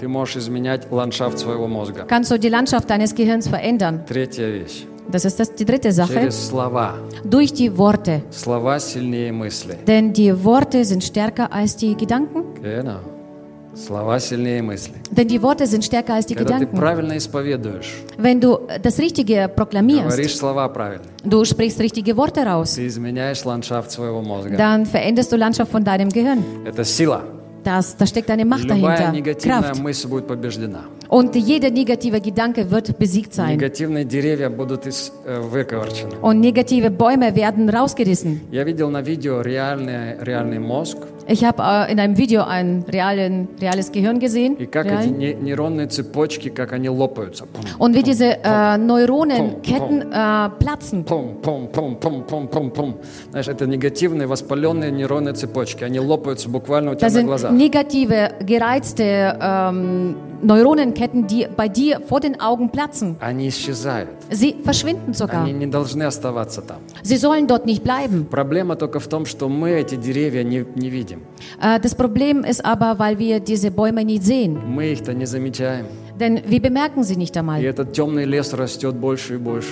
ты можешь изменять ландшафт своего мозга.
kannst du die Landschaft deines Gehirns verändern.
Третья вещь.
Das ist das, die dritte Sache.
Через слова.
Durch die Worte.
Слова сильнее мысли.
Denn die Worte sind stärker als die Gedanken.
Genau. Слова сильнее мысли.
Denn die Worte sind stärker als die
Когда ты
Gedanken.
правильно исповедуешь,
Wenn du das Richtige proklamierst,
говоришь слова правильно,
du sprichst richtige Worte raus,
ты изменяешь ландшафт своего мозга.
dann veränderst du Landschaft von deinem Gehirn.
Это сила.
Das, da steckt eine Macht
Любая
dahinter,
негативная
Kraft.
мысль будет побеждена.
Und jeder negative Gedanke wird besiegt sein.
Негативные деревья будут из- э, выковырчены.
Und negative Bäume werden rausgerissen.
Я видел на видео реальный, реальный мозг,
Ich habe äh, in einem Video ein realen, reales Gehirn gesehen.
и как эти
Real.
не- нейронные цепочки, как они лопаются. Пум,
Und wie diese äh, Neuronenketten äh, platzen.
пум, пум, пум, пум, пум, пум, пум. Знаешь, это негативные воспаленные нейронные цепочки. Они лопаются буквально у тебя
Das
на
sind
глазах.
negative, gereizte ähm, Neuronenketten, die bei dir vor den Augen platzen.
Они исчезают.
Sie verschwinden sogar.
Они не должны оставаться там.
Sie sollen dort nicht bleiben.
Проблема только в том, что мы эти деревья не, не видим.
Äh, das Problem ist aber, weil wir diese Bäume nicht sehen.
Мы их-то не замечаем.
Denn wir bemerken sie nicht einmal.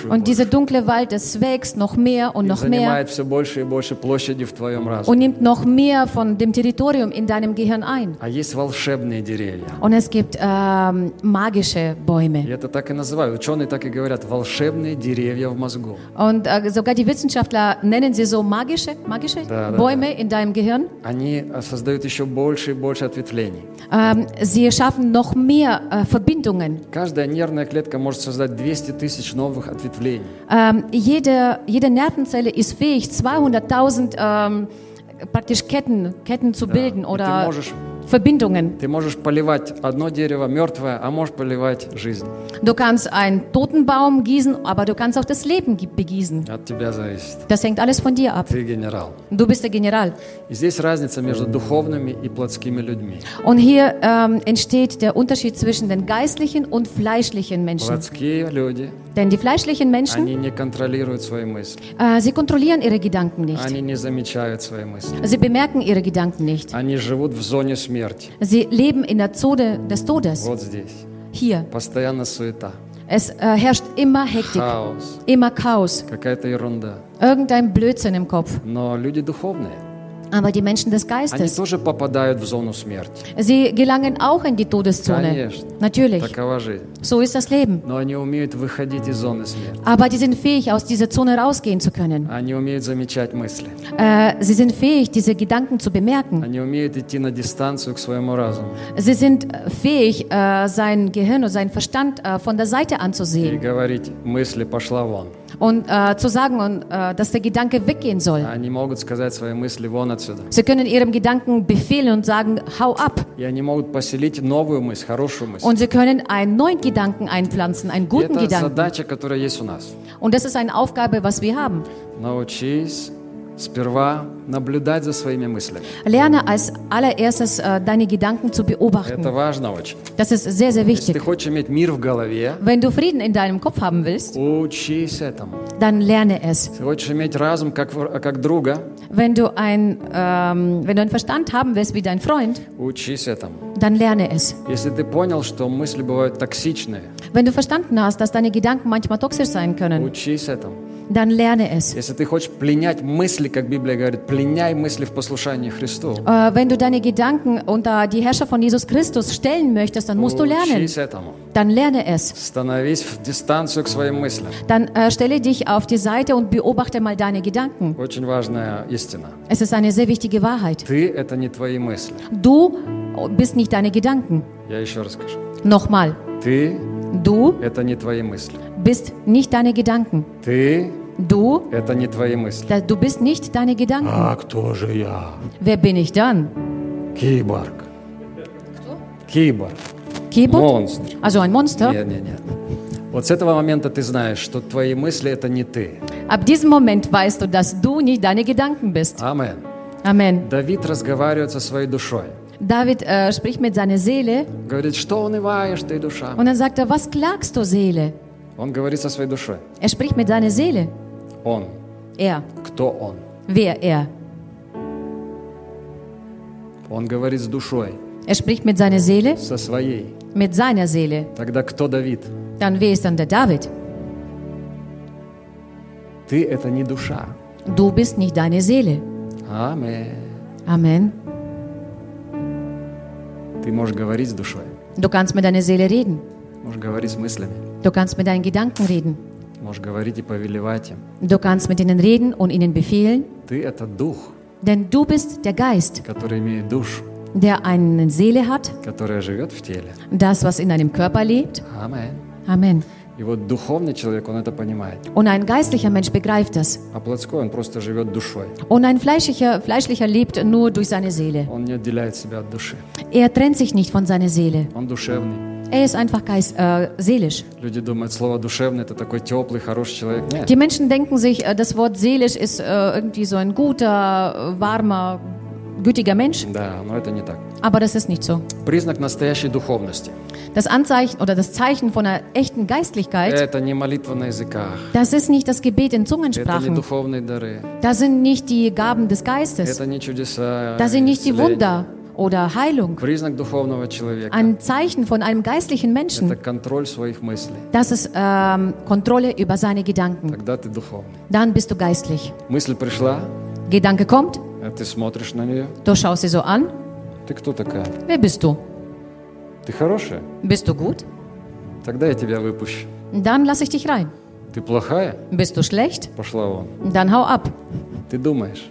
Und dieser dunkle Wald, es wächst noch mehr und noch mehr. Und nimmt noch mehr von dem Territorium in deinem Gehirn ein. Und es gibt ähm, magische Bäume. Und äh, sogar die Wissenschaftler nennen sie so magische, magische Bäume in deinem Gehirn. Ähm, sie schaffen noch mehr äh, Verbindungen
Каждая нервная клетка может создать 200 тысяч новых ответвлений.
Ähm, jede, jede Nervenzelle ist fähig, 200.000 ähm, praktisch Ketten, Ketten zu bilden
И ты
oder
можешь,
Verbindungen.
ты можешь поливать одно дерево мертвое, а можешь поливать жизнь.
Du kannst einen toten Baum gießen, aber du kannst auch das Leben ge- begießen.
От тебя зависит.
Das hängt alles von dir ab.
Ты генерал.
Du bist der General.
И здесь разница между духовными и плотскими людьми.
Und hier ähm, entsteht der Unterschied zwischen den geistlichen und fleischlichen Menschen.
Плотские люди,
Denn die fleischlichen Menschen, äh, sie kontrollieren ihre Gedanken nicht. Sie bemerken ihre Gedanken nicht. Sie leben in der Zone des Todes. Hier. Es äh, herrscht immer Hektik,
Chaos.
immer Chaos. Irgendein Blödsinn im Kopf.
Но люди духовные,
Aber die Menschen des
они
Geistes,
тоже попадают в зону смерти.
sie gelangen auch in die Todeszone.
Конечно.
Natürlich,
Такова жизнь.
so ist das Leben.
Но они умеют выходить из зоны смерти.
Aber die sind fähig, aus dieser Zone rausgehen zu können.
Они умеют замечать мысли.
Äh, sie sind fähig, diese Gedanken zu bemerken.
Они умеют идти на дистанцию к своему разуму
Sie sind äh, fähig, äh, sein Gehirn und seinen Verstand äh, von der Seite
и
anzusehen
говорить, мысли пошла вон.
und äh, zu sagen, und, äh, dass der Gedanke weggehen soll.
Они могут сказать свои мысли вон отсюда.
Sie können ihrem Gedanken befehlen und sagen, hau ab.
И они могут поселить новую мысль, хорошую мысль.
Und sie können einen neuen Gedanken einpflanzen, einen
И
guten
это
Gedanken.
задача, которая есть у нас.
Und das ist eine Aufgabe, was wir haben.
Научись сперва наблюдать за своими мыслями.
Lerne als allererstes äh, deine Gedanken zu
Это
beobachten.
важно очень.
Das ist sehr, sehr
Если ты
wichtig.
хочешь иметь мир в голове,
Wenn du Frieden in deinem Kopf haben willst,
учись этому.
dann lerne es.
Если хочешь иметь разум как, как друга,
Wenn du, ein, ähm, wenn du einen Verstand haben willst wie dein Freund,
учись этому.
dann lerne es.
Если ты понял, что мысли бывают токсичные,
Wenn du verstanden hast, dass deine Gedanken manchmal toxisch sein können,
учись этому.
dann lerne es.
Если ты хочешь пленять мысли, как Библия говорит, пленяй мысли в послушании Христу,
Äh, wenn du deine Gedanken unter die Herrscher von Jesus Christus stellen möchtest, dann musst du lernen.
учись этому.
Dann lerne es.
Становись в дистанцию к своим мыслям.
Dann äh, stelle dich auf die Seite und beobachte mal deine Gedanken.
Очень важная истина.
Es ist eine sehr wichtige Wahrheit.
Ты – это не твои мысли.
Du bist nicht deine Gedanken.
Я еще расскажу.
Nochmal,
Ты
Du –
это не твои мысли.
bist nicht deine Gedanken.
Ты
Du, –
это не твои мысли.
da- du bist nicht deine Gedanken.
А кто же я?
Wer bin ich dann?
Киборг. Киборг.
Keyboard?
Монстр.
Also ein Monster?
Нет, нет, нет. Вот с этого момента ты знаешь, что твои мысли – это не ты.
Ab diesem Moment weißt du, dass du nicht deine Gedanken bist.
Амен.
Amen.
Давид разговаривает со своей душой.
David äh, spricht mit seiner Seele
Говорит, что унываешь ты, душа?
und dann sagt er, was klagst du, Seele?
Он говорит со своей душой.
Er spricht mit seiner Seele.
Он.
Er.
Кто он?
Wer er?
Он говорит с душой,
Er spricht mit seiner Seele,
со своей.
mit seiner Seele.
Тогда кто Давид?
Dann wer ist dann der David?
Ты — это не душа.
Du bist nicht deine Seele.
Аминь.
Amen.
Ты можешь говорить с душой,
Du kannst mit deiner Seele reden.
можешь говорить с мыслями,
Du kannst mit deinen Gedanken reden.
можешь говорить и повелевать им.
Du kannst mit ihnen reden und ihnen befehlen.
Ты — это дух,
Denn du bist der Geist,
который имеет душу,
der eine Seele hat,
которая живет в теле.
das, was in deinem Körper lebt.
Аминь.
Amen.
И вот духовный человек, он это понимает.
Und ein geistlicher Mensch begreift das.
А плотской, он просто живет душой.
Und ein fleischlicher, fleischlicher lebt nur durch seine Seele.
Он не отделяет себя от души.
Er trennt sich nicht von seiner Seele.
Он душевный.
Er ist einfach geist, äh, seelisch.
Люди думают, слово душевный это такой теплый, хороший человек. Нет.
Die Menschen denken sich, äh, das Wort seelisch ist äh, irgendwie so ein guter, äh, warmer, gütiger Mensch.
Да, но это не так.
Aber das ist nicht so. Das Anzeichen oder das Zeichen von einer echten Geistlichkeit, das ist nicht das Gebet in Zungensprachen. Das sind nicht die Gaben des Geistes. Das sind nicht die Wunder oder Heilung. Ein Zeichen von einem geistlichen Menschen. Das ist ähm, Kontrolle über seine Gedanken. Dann bist du geistlich. Gedanke kommt. Du schaust sie so an. Wer bist du?
Ты хорошая?
Bist du gut?
Тогда я тебя выпущу.
Dann lasse ich dich rein.
Ты плохая?
Bist du schlecht?
Пошла вон.
Dann hau ab.
Ты думаешь,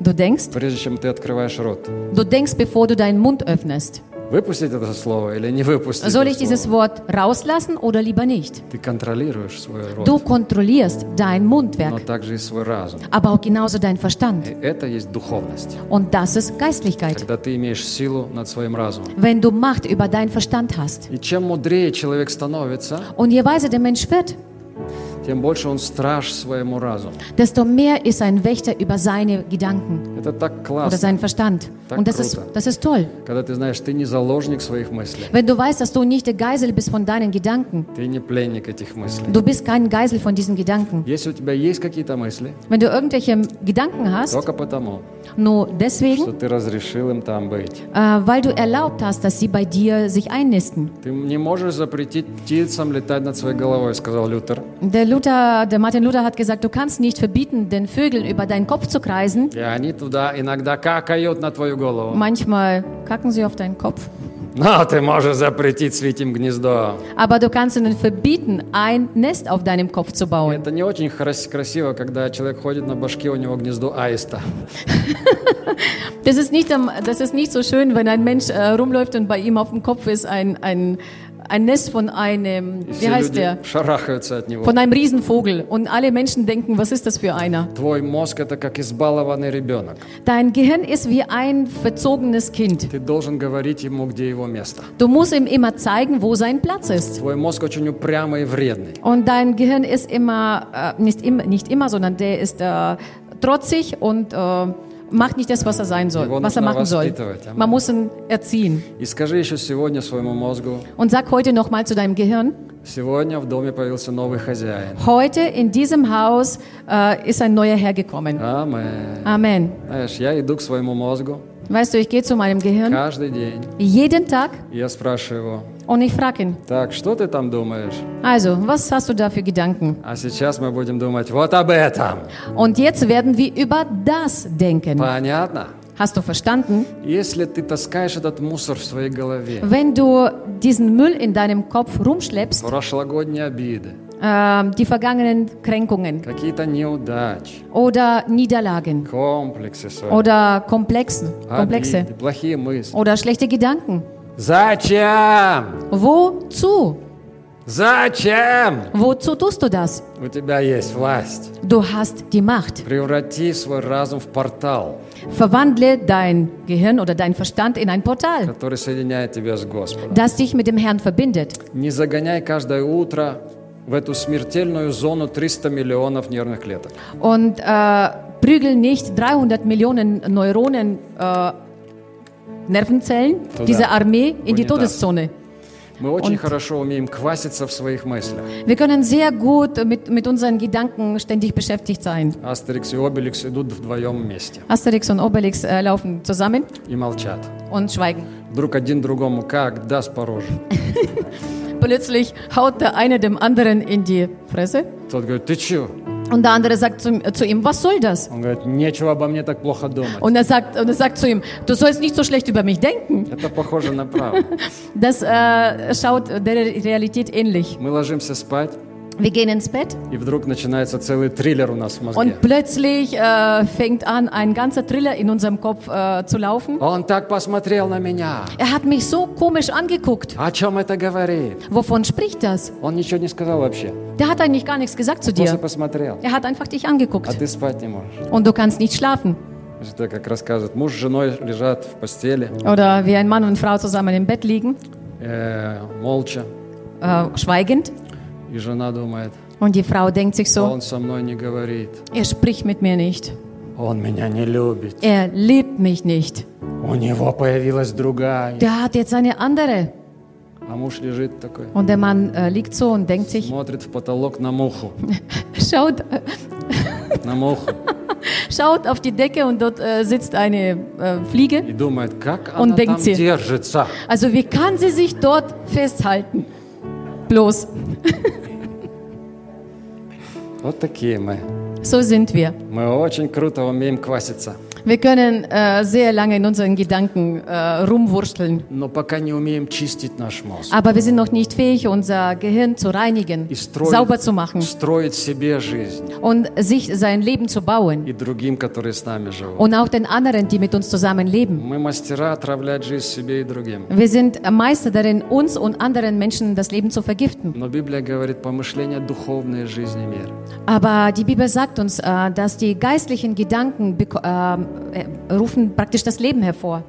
Du denkst,
прежде чем ты открываешь рот,
du denkst, bevor du deinen Mund öffnest.
выпустить это слово или не выпустить
Soll
это
ich dieses
слово?
Wort rauslassen oder lieber nicht?
Ты контролируешь свой рот,
Du kontrollierst dein
но
Mundwerk,
также и свой разум.
aber auch genauso dein Verstand.
И это есть духовность.
Und das ist Geistlichkeit.
Когда ты имеешь силу над своим разумом.
Wenn du Macht über deinen Verstand hast.
И чем мудрее человек становится,
Und je weiser der Mensch wird,
тем больше он страж своему разуму.
desto mehr ist er ein Wächter über seine Gedanken
Это так
oder
классно,
seinen Verstand.
Так
Und das ist,
круто.
das ist toll.
когда ты знаешь, ты не заложник своих мыслей,
Wenn du weißt, dass du nicht der Geisel bist von deinen Gedanken.
ты не пленник этих мыслей.
Du bist kein Geisel von diesen Gedanken.
Если у тебя есть какие-то мысли,
Wenn du irgendwelche Gedanken hast,
только потому,
nur deswegen,
что ты разрешил им там быть.
äh, weil du erlaubt hast, dass sie bei dir sich einnisten.
Ты не можешь запретить птицам летать над своей головой, сказал Лютер.
Der, Luther, der Martin Luther hat gesagt, du kannst nicht verbieten, den Vögeln über deinen Kopf zu kreisen.
И они туда иногда какают на твою голову.
Manchmal kacken sie auf deinen Kopf.
Но ты можешь запретить свить им гнездо.
Aber du kannst ihnen verbieten, ein Nest auf deinem Kopf zu bauen.
Это не очень крас- красиво, когда человек ходит на башке, у него гнездо аиста.
Das ist nicht, am- das ist nicht so schön, wenn ein Mensch äh, rumläuft und bei ihm auf dem Kopf ist ein, ein, ein Nest von einem, wie heißt der? Von einem Riesenvogel. Und alle Menschen denken, was ist das für einer? Dein Gehirn ist wie ein verzogenes Kind. Du musst ihm immer zeigen, wo sein Platz ist. Und dein Gehirn ist immer, äh, nicht, im, nicht immer, sondern der ist äh, trotzig und... Äh, macht nicht das, was er sein soll, was er machen soll. Man muss ihn erziehen. Und sag heute nochmal zu deinem Gehirn, Heute in diesem Haus äh, ist ein neuer Herr gekommen.
Amen.
Amen.
Знаешь, я иду к своему мозгу
Weißt du, ich gehe zu meinem Gehirn
каждый день.
jeden Tag
И я спрашиваю его,
und ich frage ihn,
так, что ты там думаешь?
also, was hast du da für Gedanken?
А сейчас мы будем думать вот об этом.
Und jetzt werden wir über das denken.
Понятно?
Hast du verstanden?
Если ты таскаешь этот мусор в своей голове,
Wenn du diesen Müll in deinem Kopf rumschleppst,
прошлогодние обиды,
ähm, die vergangenen Kränkungen
какие-то неудачи,
oder Niederlagen
комплексы свои,
oder Komplexen, Komplexe
обиды, плохие мысли.
oder schlechte Gedanken.
Зачем?
Wozu?
Зачем?
Wozu tust du das?
У тебя есть власть.
Du hast die Macht.
Преврати свой разум в портал,
Verwandle dein Gehirn oder dein Verstand in ein Portal,
который соединяет тебя с Господом.
das dich mit dem Herrn verbindet.
Не загоняй каждое утро в эту смертельную зону 300 миллионов нервных клеток.
Und äh, prügeln nicht 300 Millionen Neuronen äh, Nervenzellen,
Туда.
diese Armee in Унитаз.
die
Todeszone.
Мы очень
Und
хорошо умеем кваситься в своих мыслях.
Wir können sehr gut mit, mit unseren Gedanken ständig beschäftigt sein.
Asterix и Obelix идут вдвоем вместе.
Asterix und Obelix äh, laufen zusammen.
И молчат.
Und schweigen.
Друг один другому как даст по роже.
Plötzlich haut der eine dem anderen in die Fresse
Тот говорит, ты чё?
und der andere sagt zu, zu ihm, was soll das?
Он говорит, нечего обо мне так плохо думать.
Und er sagt, und er sagt zu ihm, du sollst nicht so schlecht über mich denken.
Это похоже на правду.
Das äh, schaut der Realität ähnlich.
Мы ложимся спать,
Wir gehen ins Bett
и вдруг начинается целый триллер у нас в мозге.
und plötzlich äh, fängt an, ein ganzer Thriller in unserem Kopf äh, zu laufen.
Он так посмотрел на меня.
Er hat mich so komisch angeguckt.
О чем это говорит?
Wovon spricht das?
Он ничего не сказал вообще.
Der hat eigentlich gar nichts gesagt zu
Просто
dir.
посмотрел.
Er hat einfach dich
А
angeguckt
ты спать не можешь.
und du kannst nicht schlafen.
Это как рассказывают. Муж с женой лежат в постели,
Oder wie ein Mann und Frau zusammen im Bett liegen,
э, молча.
äh, schweigend.
И жена думает,
Und die Frau denkt sich so,
он со мной не говорит.
er spricht mit mir nicht.
Он меня не любит.
Er liebt mich nicht.
У него появилась другая.
Der hat jetzt eine andere.
А муж лежит такой,
Und der Mann äh, liegt so und denkt sich,
смотрит в потолок на муху.
schaut, äh,
На муху.
schaut auf die Decke und dort äh, sitzt eine äh, Fliege.
И думает, как
Он
она там
denkt sich-
держится.
Also wie kann sie sich dort festhalten? Bloß,
Вот такие мы.
so sind wir.
Мы очень круто умеем кваситься.
Wir können äh, sehr lange in unseren Gedanken äh, rumwurschteln,
Но пока не умеем чистить наш мозг.
aber wir sind noch nicht fähig, unser Gehirn zu reinigen,
И строить,
sauber zu machen
строить себе жизнь.
und sich sein Leben zu bauen
И другим, которые с нами живут.
und auch den anderen, die mit uns zusammen leben.
Мы мастера отравлять жизнь себе и другим.
Wir sind Meister darin, uns und anderen Menschen das Leben zu vergiften.
Но Библия говорит, помышления духовные жизни мира.
Aber die Bibel sagt uns, äh, dass die geistlichen Gedanken beko- äh, äh, äh, rufen praktisch das Leben hervor.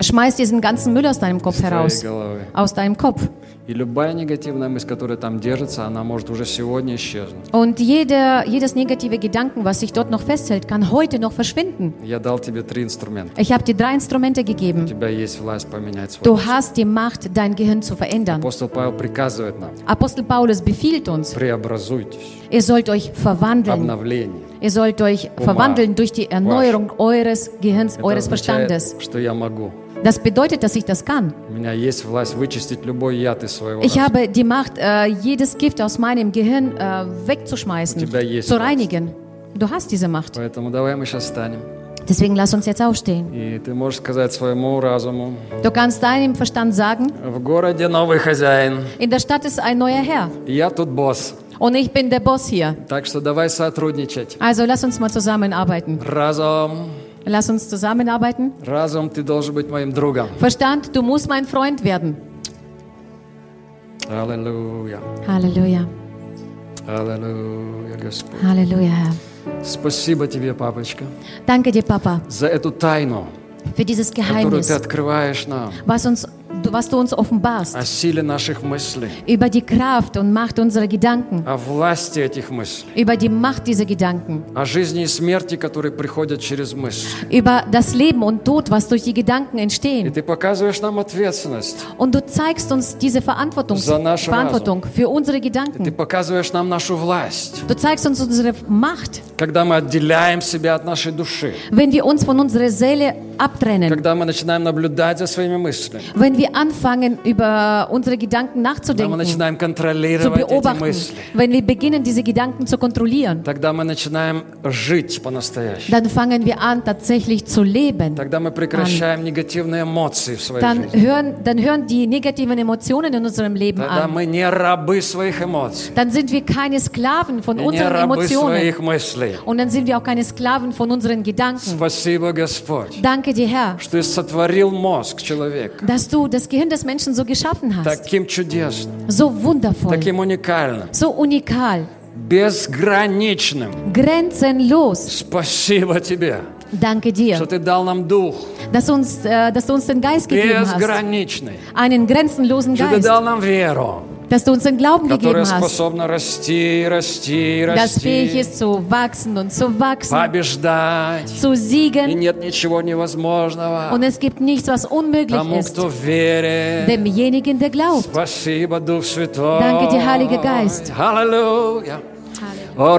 Schmeiß diesen ganzen Müll aus deinem Kopf heraus, aus deinem Kopf. Und jeder, jedes negative Gedanken, was sich dort noch festhält, kann heute noch verschwinden. Ich habe dir drei Instrumente gegeben. Du hast die Macht, dein Gehirn zu verändern. Apostel Paulus befiehlt uns, ihr sollt euch verwandeln.
обновление.
Ihr sollt euch
Oma.
verwandeln durch die Erneuerung eures Gehirns,
Это
eures
означает,
Verstandes.
что я могу.
Das bedeutet, dass ich das kann.
У меня есть власть вычистить любой яд из своего
Ich
разума.
habe die Macht, äh, jedes Gift aus meinem Gehirn äh,
У
wegzuschmeißen,
тебя есть
zu
власть.
reinigen. Du hast diese Macht.
Поэтому давай мы сейчас встанем.
Deswegen lass uns jetzt aufstehen.
И ты можешь сказать своему разуму,
Du kannst deinem Verstand sagen,
в городе новый хозяин,
in der Stadt ist ein neuer Herr
и я тут босс.
und ich bin der Boss hier.
Так что давай сотрудничать.
Also lass uns mal zusammenarbeiten.
Разум,
Lass uns zusammenarbeiten.
разум, ты должен быть моим другом.
Verstand, du musst mein Freund werden.
Аллилуйя,
Halleluja.
аллилуйя, Господь.
Halleluja, Herr.
Спасибо тебе, папочка,
Danke dir, Papa,
за эту тайну,
für dieses
которую ты
Geheimnis,
открываешь нам
was, uns, was du uns offenbarst,
о силе наших мыслей,
über die Kraft und Macht unserer Gedanken,
о власти этих мыслей,
über die Macht dieser Gedanken,
о жизни и смерти, которые приходят через мысль.
über das Leben und Tod, was durch die Gedanken
И
entstehen.
ты показываешь нам ответственность.
Und du zeigst uns diese Verantwortung,
За наш
Verantwortung für unsere
Ты
Gedanken.
показываешь нам нашу власть,
Du zeigst uns unsere Macht,
когда мы отделяем себя от нашей души,
wenn wir uns von unserer Seele abtrennen,
когда мы начинаем наблюдать за своими мыслями,
wenn wir wir anfangen, über unsere Gedanken nachzudenken, zu beobachten, wenn wir beginnen, diese Gedanken zu kontrollieren, dann fangen wir an, tatsächlich zu leben. Dann hören, dann hören die negativen Emotionen in unserem Leben an. Dann sind wir keine Sklaven von unseren Emotionen. Und dann sind wir auch keine Sklaven von unseren Gedanken. Danke dir, Herr, dass du das Gehirn des Menschen so geschaffen hast.
таким чудесным,
So wundervoll,
таким уникальным,
so unikal,
безграничным.
grenzenlos.
Спасибо тебе,
Danke
что
dir,
ты дал нам дух
dass, uns, äh, dass du uns den Geist gegeben hast. Einen grenzenlosen
что ты
Geist.
дал нам веру,
dass du uns den Glauben
которое
gegeben hast,
способно расти, расти,
das fähig
расти,
ist zu wachsen und zu wachsen,
побеждать.
zu
И
siegen.
нет ничего невозможного.
Und es gibt nichts, was unmöglich
Тому,
ist.
кто верит.
Demjenigen, der glaubt.
Спасибо, Дух Святой.
Danke dir, Heiliger Geist.
Halleluja. О,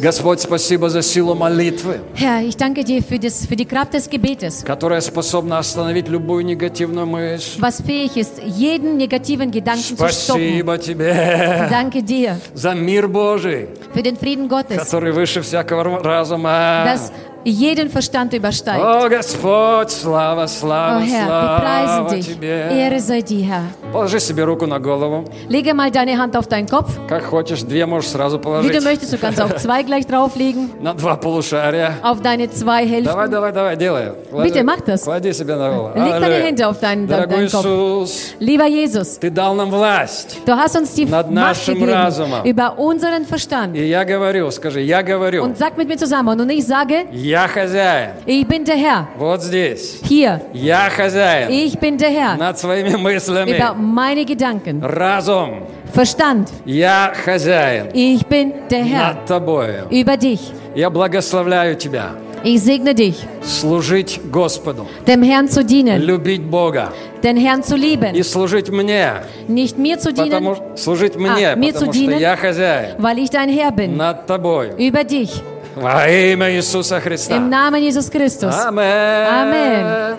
Господь, спасибо за силу молитвы,
Herr, ich danke dir für, das, für die Kraft des Gebetes,
которая способна остановить любую негативную мысль.
was fähig ist, jeden negativen Gedanken zu stoppen.
Спасибо тебе
Danke dir
за мир Божий,
für den Frieden Gottes,
который выше всякого разума.
das jeden Verstand übersteigt.
О, Господь, слава,
Oh
слава,
Herr, wir
слава
preisen dich.
Тебе.
Ehre sei dir, Herr.
Положи себе руку на голову.
Lege mal deine Hand auf deinen Kopf.
Как хочешь, две можешь сразу
Wie du
положить.
möchtest, du kannst auch zwei gleich drauflegen.
На два полушария.
Auf deine zwei
Давай,
Hälften.
давай, давай, делай.
Bitte, mach das.
Клади себе на голову.
Leg deine
Аллилуйя.
Hände auf deinen,
Дорогой
deinen Kopf.
Иисус,
Lieber Jesus,
Ты дал нам власть.
du hast uns die
Nad
Macht
нашим
gegeben
разумом.
über unseren Verstand.
И я говорю, скажи, я говорю,
Und sag mit mir zusammen. Und ich sage,
я хозяин.
ich bin der Herr.
Вот здесь.
Hier,
Я хозяин.
ich bin der Herr.
Над своими мыслями.
Über meine Gedanken.
Разум.
Verstand.
Я хозяин.
Ich bin der Herr.
Над тобою.
Über dich.
Я благословляю тебя.
Ich segne dich,
Служить Господу.
dem Herrn zu dienen,
Любить Бога.
den Herrn zu lieben,
И служить мне.
nicht mir zu dienen,
Потому, служить мне,
mir
потому
zu
что
dienen?
я хозяин.
weil ich dein Herr bin,
Над тобою.
über dich,
Во имя Иисуса Христа.
im Namen Jesus Christus.
Амен.
Амен.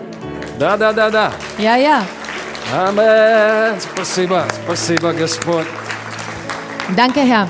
Да, да, да, да.
Ja, ja.
Амен. Спасибо, спасибо, Господь.
Danke, Herr.